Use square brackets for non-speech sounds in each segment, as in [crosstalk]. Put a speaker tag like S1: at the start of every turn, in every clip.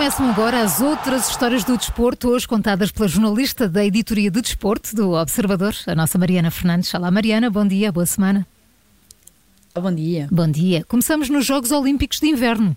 S1: começam agora as outras histórias do desporto, hoje contadas pela jornalista da editoria de desporto do Observador, a nossa Mariana Fernandes. Olá, Mariana, bom dia, boa semana.
S2: Bom dia.
S1: Bom dia. Começamos nos Jogos Olímpicos de Inverno.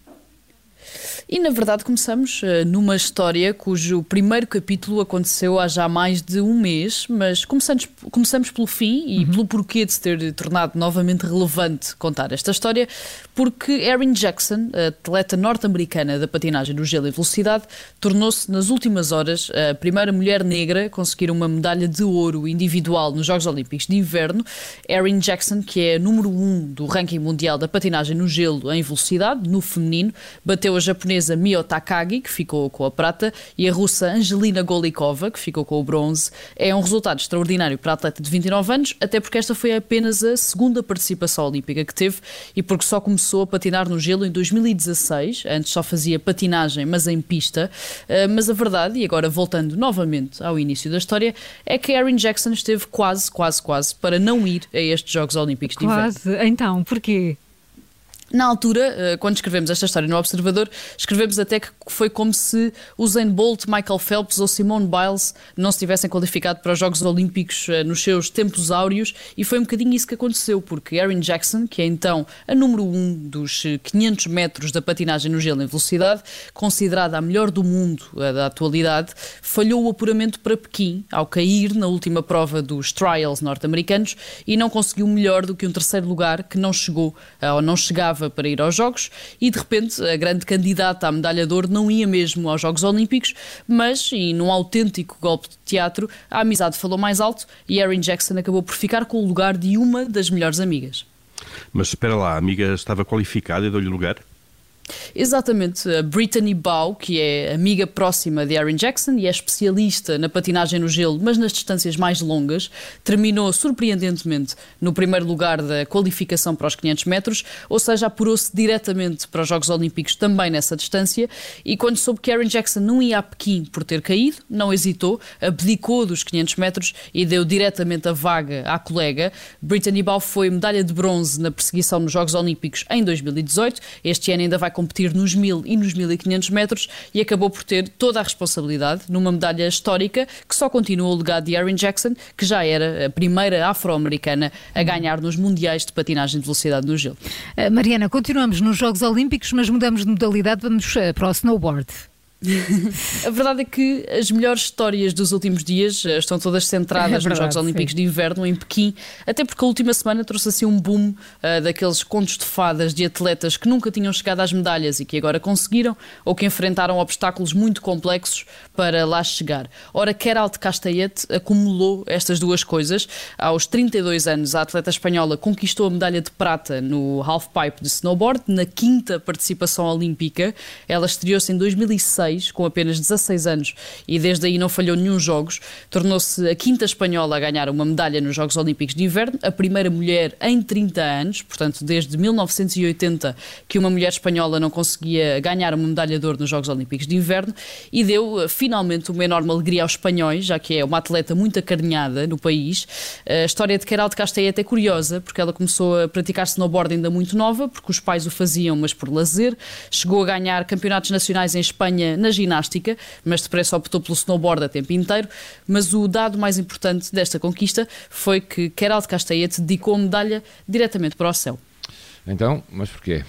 S2: E na verdade começamos uh, numa história cujo primeiro capítulo aconteceu há já mais de um mês, mas começamos, começamos pelo fim e uhum. pelo porquê de se ter tornado novamente relevante contar esta história, porque Erin Jackson, atleta norte-americana da patinagem no gelo e velocidade, tornou-se nas últimas horas a primeira mulher negra a conseguir uma medalha de ouro individual nos Jogos Olímpicos de Inverno. Erin Jackson, que é número um do ranking mundial da patinagem no gelo em velocidade, no feminino, bateu a japonesa japonesa Mio Takagi, que ficou com a prata, e a russa Angelina Golikova, que ficou com o bronze. É um resultado extraordinário para a atleta de 29 anos, até porque esta foi apenas a segunda participação olímpica que teve e porque só começou a patinar no gelo em 2016. Antes só fazia patinagem, mas em pista. Uh, mas a verdade, e agora voltando novamente ao início da história, é que Erin Jackson esteve quase, quase, quase para não ir a estes Jogos Olímpicos de Inverno.
S1: Quase. Então, porquê?
S2: Na altura, eh, quando escrevemos esta história no Observador, escrevemos até que foi como se Usain Bolt, Michael Phelps ou Simone Biles não se tivessem qualificado para os Jogos Olímpicos eh, nos seus tempos áureos. E foi um bocadinho isso que aconteceu, porque Erin Jackson, que é então a número 1 um dos 500 eh, metros da patinagem no gelo em velocidade, considerada a melhor do mundo da atualidade, falhou o apuramento para Pequim ao cair na última prova dos trials norte-americanos e não conseguiu melhor do que um terceiro lugar que não chegou ou não chegava para ir aos Jogos e de repente a grande candidata à medalha de ouro não ia mesmo aos Jogos Olímpicos, mas, e num autêntico golpe de teatro, a amizade falou mais alto e Erin Jackson acabou por ficar com o lugar de uma das melhores amigas.
S3: Mas espera lá, a amiga estava qualificada e deu-lhe lugar?
S2: Exatamente, a Brittany Bow, que é amiga próxima de Aaron Jackson e é especialista na patinagem no gelo, mas nas distâncias mais longas, terminou surpreendentemente no primeiro lugar da qualificação para os 500 metros, ou seja, apurou-se diretamente para os Jogos Olímpicos também nessa distância. E quando soube que Aaron Jackson não ia a Pequim por ter caído, não hesitou, abdicou dos 500 metros e deu diretamente a vaga à colega. Brittany Bow foi medalha de bronze na perseguição nos Jogos Olímpicos em 2018. Este ano ainda vai competir nos 1000 e nos 1500 metros e acabou por ter toda a responsabilidade numa medalha histórica que só continua o legado de Erin Jackson, que já era a primeira afro-americana a ganhar nos mundiais de patinagem de velocidade no gelo.
S1: Eh, Mariana, continuamos nos Jogos Olímpicos, mas mudamos de modalidade, vamos eh, para o snowboard. [laughs]
S2: a verdade é que as melhores histórias dos últimos dias eh, estão todas centradas é verdade, nos Jogos Olímpicos sim. de Inverno em Pequim, até porque a última semana trouxe assim um boom uh, daqueles contos de fadas de atletas que nunca tinham chegado às medalhas e que agora conseguiram ou que enfrentaram obstáculos muito complexos para lá chegar. Ora, Keralt Castellet acumulou estas duas coisas. Aos 32 anos, a atleta espanhola conquistou a medalha de prata no halfpipe de snowboard, na quinta participação olímpica. Ela estreou-se em 2006 com apenas 16 anos, e desde aí não falhou nenhum jogos. Tornou-se a quinta espanhola a ganhar uma medalha nos Jogos Olímpicos de Inverno, a primeira mulher em 30 anos, portanto, desde 1980 que uma mulher espanhola não conseguia ganhar uma medalha de ouro nos Jogos Olímpicos de Inverno, e deu eh, finalmente uma enorme alegria aos espanhóis, já que é uma atleta muito acarinhada no país. A história de Queralt Castellet é curiosa, porque ela começou a praticar snowboard ainda muito nova, porque os pais o faziam, mas por lazer. Chegou a ganhar campeonatos nacionais em Espanha na ginástica, mas depressa optou pelo snowboard a tempo inteiro. Mas o dado mais importante desta conquista foi que Keralt Castellet dedicou a medalha diretamente para o céu.
S4: Então, mas porquê?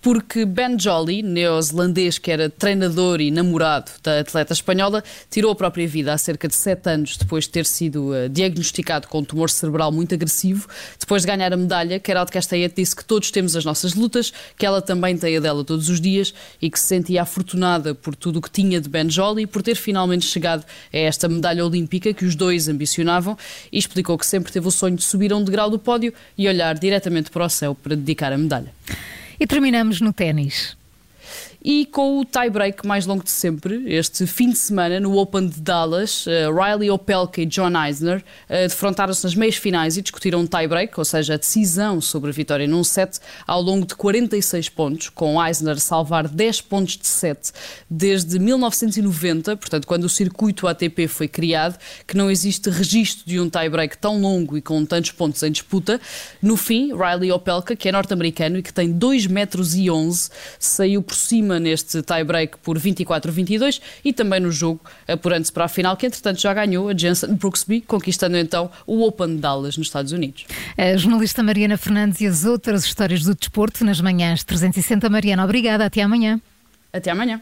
S2: Porque Ben Jolly, neozelandês que era treinador e namorado da atleta espanhola, tirou a própria vida há cerca de sete anos depois de ter sido uh, diagnosticado com um tumor cerebral muito agressivo. Depois de ganhar a medalha, Carol de Castellet disse que todos temos as nossas lutas, que ela também tem a dela todos os dias e que se sentia afortunada por tudo o que tinha de Ben Jolly por ter finalmente chegado a esta medalha olímpica que os dois ambicionavam e explicou que sempre teve o sonho de subir a um degrau do pódio e olhar diretamente para o céu para dedicar a medalha.
S1: E terminamos no ténis
S2: e com o tie-break mais longo de sempre, este fim de semana, no Open de Dallas, uh, Riley Opelka e John Eisner uh, defrontaram-se nas meias finais e discutiram um tie-break, ou seja, a decisão sobre a vitória num set, ao longo de 46 pontos, com Eisner salvar 10 pontos de set desde 1990, portanto, quando o circuito ATP foi criado, que não existe registro de um tie-break tão longo e com tantos pontos em disputa. No fim, Riley Opelka, que é norte-americano e que tem 2 metros e 11, saiu por cima cima neste tie-break por 24-22 e também no jogo apurando-se para a final, que entretanto já ganhou a Jensen Brooksby, conquistando então o Open de Dallas nos Estados Unidos.
S1: A jornalista Mariana Fernandes e as outras histórias do desporto nas manhãs 360. Mariana, obrigada. Até amanhã.
S2: Até amanhã.